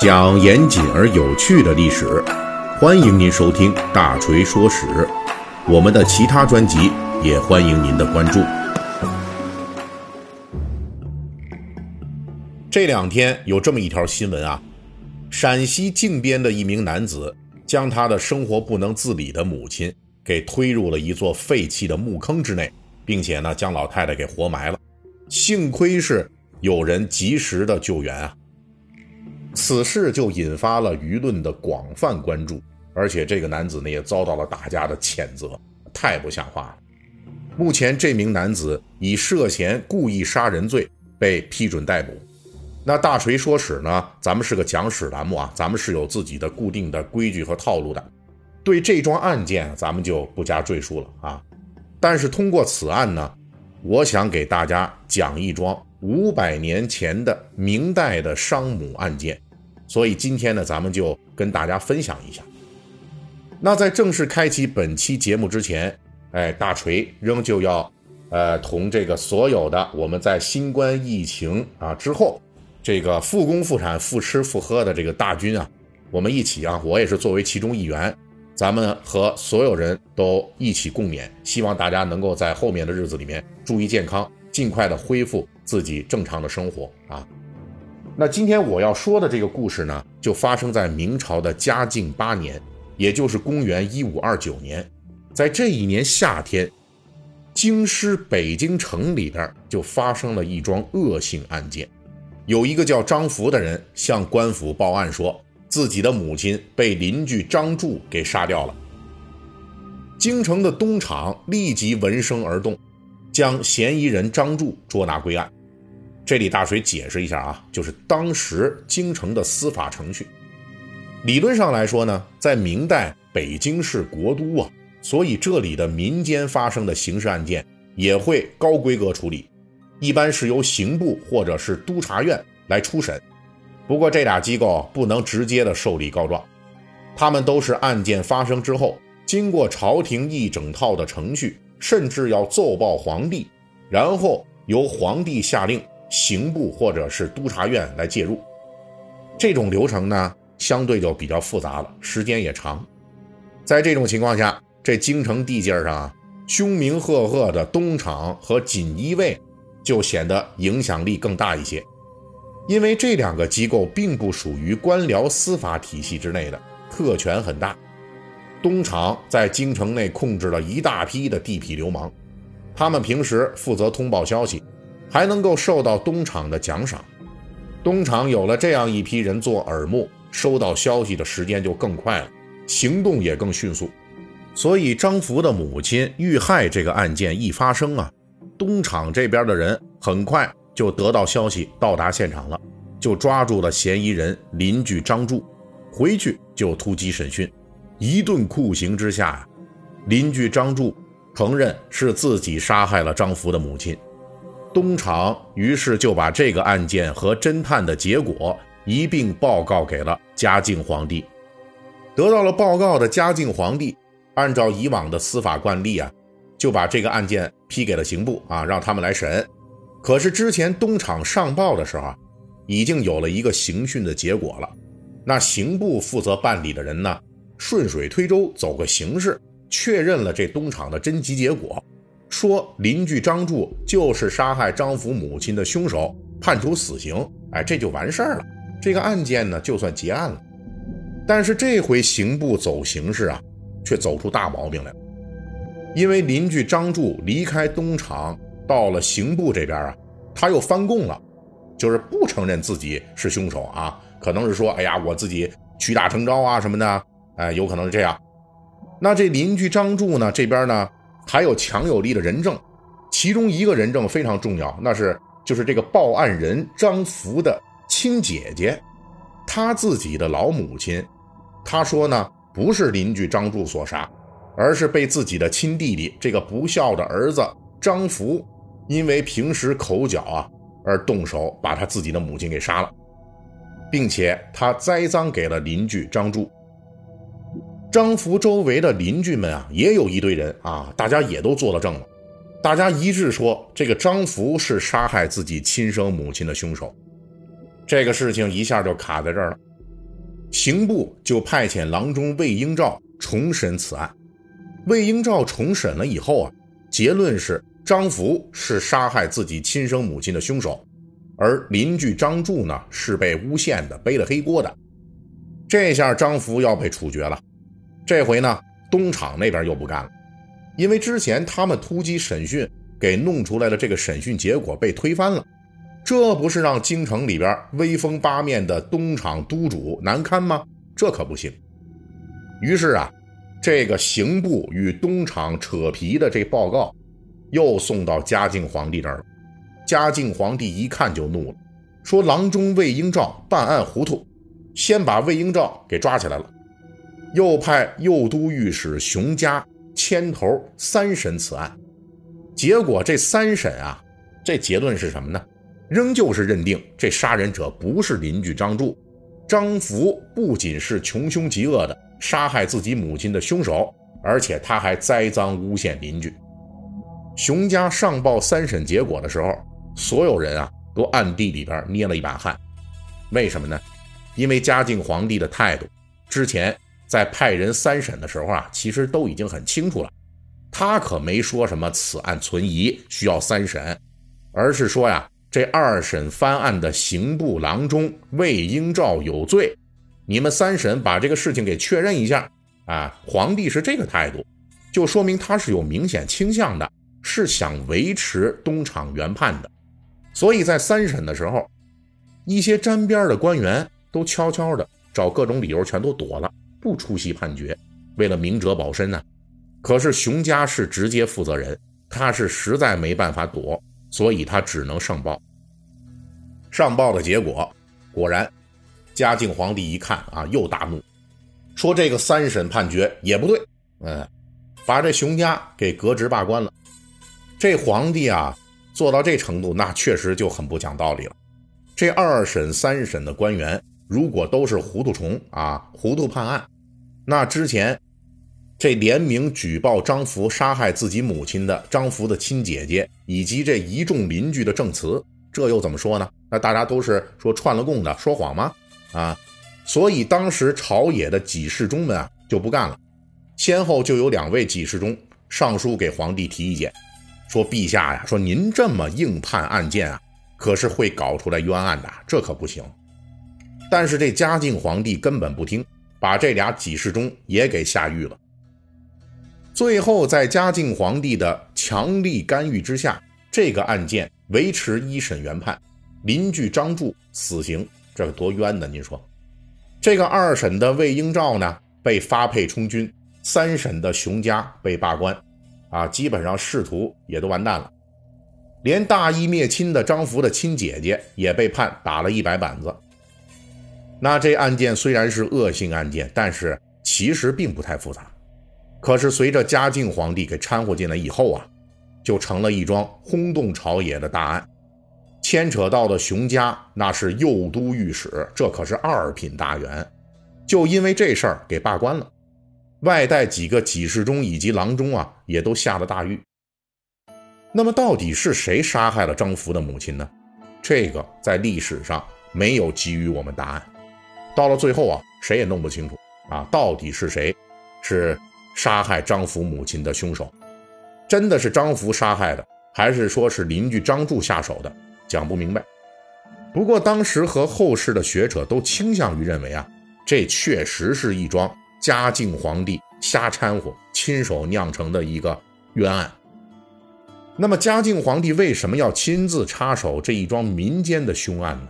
讲严谨而有趣的历史，欢迎您收听《大锤说史》。我们的其他专辑也欢迎您的关注。这两天有这么一条新闻啊，陕西靖边的一名男子将他的生活不能自理的母亲给推入了一座废弃的墓坑之内，并且呢将老太太给活埋了。幸亏是有人及时的救援啊。此事就引发了舆论的广泛关注，而且这个男子呢也遭到了大家的谴责，太不像话了。目前这名男子以涉嫌故意杀人罪被批准逮捕。那大锤说史呢，咱们是个讲史栏目啊，咱们是有自己的固定的规矩和套路的，对这桩案件咱们就不加赘述了啊。但是通过此案呢，我想给大家讲一桩。五百年前的明代的商母案件，所以今天呢，咱们就跟大家分享一下。那在正式开启本期节目之前，哎，大锤仍旧要，呃，同这个所有的我们在新冠疫情啊之后，这个复工复产、复吃复喝的这个大军啊，我们一起啊，我也是作为其中一员，咱们和所有人都一起共勉，希望大家能够在后面的日子里面注意健康，尽快的恢复。自己正常的生活啊，那今天我要说的这个故事呢，就发生在明朝的嘉靖八年，也就是公元一五二九年。在这一年夏天，京师北京城里边就发生了一桩恶性案件，有一个叫张福的人向官府报案，说自己的母亲被邻居张柱给杀掉了。京城的东厂立即闻声而动，将嫌疑人张柱捉拿归案。这里大水解释一下啊，就是当时京城的司法程序，理论上来说呢，在明代北京市国都啊，所以这里的民间发生的刑事案件也会高规格处理，一般是由刑部或者是督察院来初审。不过这俩机构不能直接的受理告状，他们都是案件发生之后，经过朝廷一整套的程序，甚至要奏报皇帝，然后由皇帝下令。刑部或者是督察院来介入，这种流程呢，相对就比较复杂了，时间也长。在这种情况下，这京城地界上啊，凶名赫赫的东厂和锦衣卫就显得影响力更大一些，因为这两个机构并不属于官僚司法体系之内的，特权很大。东厂在京城内控制了一大批的地痞流氓，他们平时负责通报消息。还能够受到东厂的奖赏，东厂有了这样一批人做耳目，收到消息的时间就更快了，行动也更迅速。所以张福的母亲遇害这个案件一发生啊，东厂这边的人很快就得到消息，到达现场了，就抓住了嫌疑人邻居张柱，回去就突击审讯，一顿酷刑之下，邻居张柱承认是自己杀害了张福的母亲。东厂于是就把这个案件和侦探的结果一并报告给了嘉靖皇帝。得到了报告的嘉靖皇帝，按照以往的司法惯例啊，就把这个案件批给了刑部啊，让他们来审。可是之前东厂上报的时候啊，已经有了一个刑讯的结果了。那刑部负责办理的人呢，顺水推舟走个形式，确认了这东厂的侦缉结果。说邻居张柱就是杀害张福母亲的凶手，判处死刑，哎，这就完事儿了。这个案件呢，就算结案了。但是这回刑部走形式啊，却走出大毛病来了。因为邻居张柱离开东厂，到了刑部这边啊，他又翻供了，就是不承认自己是凶手啊，可能是说，哎呀，我自己屈打成招啊什么的，哎，有可能是这样。那这邻居张柱呢，这边呢？还有强有力的人证，其中一个人证非常重要，那是就是这个报案人张福的亲姐姐，他自己的老母亲，他说呢，不是邻居张柱所杀，而是被自己的亲弟弟这个不孝的儿子张福，因为平时口角啊而动手把他自己的母亲给杀了，并且他栽赃给了邻居张柱。张福周围的邻居们啊，也有一堆人啊，大家也都做了证了，大家一致说，这个张福是杀害自己亲生母亲的凶手。这个事情一下就卡在这儿了。刑部就派遣郎中魏英照重审此案。魏英照重审了以后啊，结论是张福是杀害自己亲生母亲的凶手，而邻居张柱呢是被诬陷的，背了黑锅的。这下张福要被处决了。这回呢，东厂那边又不干了，因为之前他们突击审讯给弄出来的这个审讯结果被推翻了，这不是让京城里边威风八面的东厂督主难堪吗？这可不行。于是啊。这个刑部与东厂扯皮的这报告，又送到嘉靖皇帝这儿了。嘉靖皇帝一看就怒了，说：“郎中魏英照办案糊涂，先把魏英照给抓起来了，又派右都御史熊家牵头三审此案。结果这三审啊，这结论是什么呢？仍旧是认定这杀人者不是邻居张柱，张福不仅是穷凶极恶的。”杀害自己母亲的凶手，而且他还栽赃诬陷邻居。熊家上报三审结果的时候，所有人啊都暗地里边捏了一把汗。为什么呢？因为嘉靖皇帝的态度，之前在派人三审的时候啊，其实都已经很清楚了。他可没说什么此案存疑需要三审，而是说呀，这二审翻案的刑部郎中魏英照有罪。你们三审把这个事情给确认一下啊！皇帝是这个态度，就说明他是有明显倾向的，是想维持东厂原判的。所以在三审的时候，一些沾边的官员都悄悄的找各种理由全都躲了，不出席判决，为了明哲保身呢。可是熊家是直接负责人，他是实在没办法躲，所以他只能上报。上报的结果果然。嘉靖皇帝一看啊，又大怒，说这个三审判决也不对，嗯，把这熊家给革职罢官了。这皇帝啊，做到这程度，那确实就很不讲道理了。这二审、三审的官员，如果都是糊涂虫啊，糊涂判案，那之前这联名举报张福杀害自己母亲的张福的亲姐姐，以及这一众邻居的证词，这又怎么说呢？那大家都是说串了供的，说谎吗？啊，所以当时朝野的几世中们啊就不干了，先后就有两位几世中上书给皇帝提意见，说陛下呀，说您这么硬判案件啊，可是会搞出来冤案的，这可不行。但是这嘉靖皇帝根本不听，把这俩给事中也给下狱了。最后在嘉靖皇帝的强力干预之下，这个案件维持一审原判，邻居张柱死刑。这多冤呢？您说，这个二审的魏英照呢被发配充军，三审的熊家被罢官，啊，基本上仕途也都完蛋了。连大义灭亲的张福的亲姐姐也被判打了一百板子。那这案件虽然是恶性案件，但是其实并不太复杂。可是随着嘉靖皇帝给掺和进来以后啊，就成了一桩轰动朝野的大案。牵扯到的熊家那是右都御史，这可是二品大员，就因为这事儿给罢官了。外带几个给事中以及郎中啊，也都下了大狱。那么，到底是谁杀害了张福的母亲呢？这个在历史上没有给予我们答案。到了最后啊，谁也弄不清楚啊，到底是谁是杀害张福母亲的凶手？真的是张福杀害的，还是说是邻居张柱下手的？讲不明白，不过当时和后世的学者都倾向于认为啊，这确实是一桩嘉靖皇帝瞎掺和、亲手酿成的一个冤案。那么嘉靖皇帝为什么要亲自插手这一桩民间的凶案呢？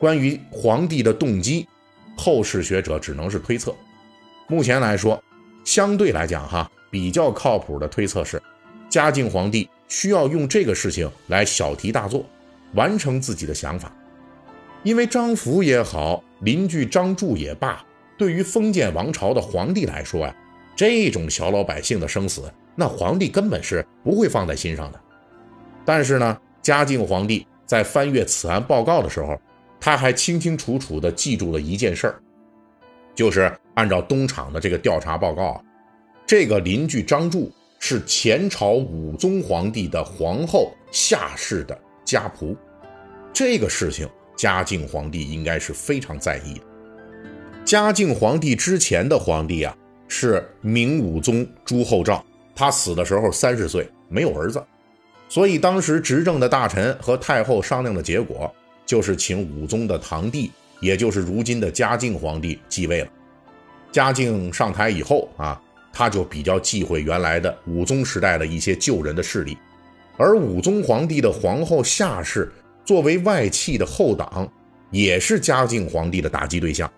关于皇帝的动机，后世学者只能是推测。目前来说，相对来讲哈，比较靠谱的推测是，嘉靖皇帝需要用这个事情来小题大做。完成自己的想法，因为张福也好，邻居张柱也罢，对于封建王朝的皇帝来说呀，这种小老百姓的生死，那皇帝根本是不会放在心上的。但是呢，嘉靖皇帝在翻阅此案报告的时候，他还清清楚楚地记住了一件事儿，就是按照东厂的这个调查报告，这个邻居张柱是前朝武宗皇帝的皇后夏氏的。家仆，这个事情嘉靖皇帝应该是非常在意的。嘉靖皇帝之前的皇帝啊，是明武宗朱厚照，他死的时候三十岁，没有儿子，所以当时执政的大臣和太后商量的结果，就是请武宗的堂弟，也就是如今的嘉靖皇帝继位了。嘉靖上台以后啊，他就比较忌讳原来的武宗时代的一些旧人的势力，而武宗皇帝的皇后夏氏作为外戚的后党，也是嘉靖皇帝的打击对象，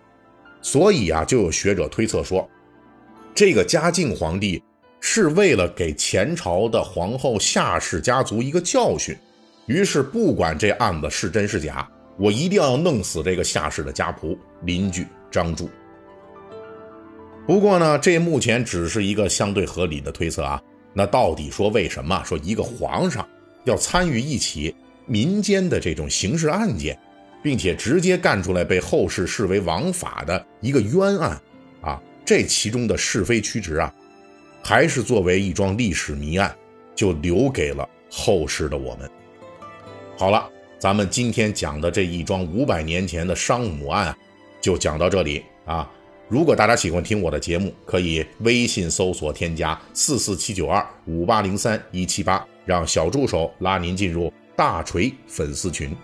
所以啊，就有学者推测说，这个嘉靖皇帝是为了给前朝的皇后夏氏家族一个教训，于是不管这案子是真是假，我一定要弄死这个夏氏的家仆邻居张柱。不过呢，这目前只是一个相对合理的推测啊。那到底说为什么说一个皇上要参与一起民间的这种刑事案件，并且直接干出来被后世视为王法的一个冤案啊？这其中的是非曲直啊，还是作为一桩历史谜案，就留给了后世的我们。好了，咱们今天讲的这一桩五百年前的商母案，就讲到这里啊。如果大家喜欢听我的节目，可以微信搜索添加四四七九二五八零三一七八，让小助手拉您进入大锤粉丝群。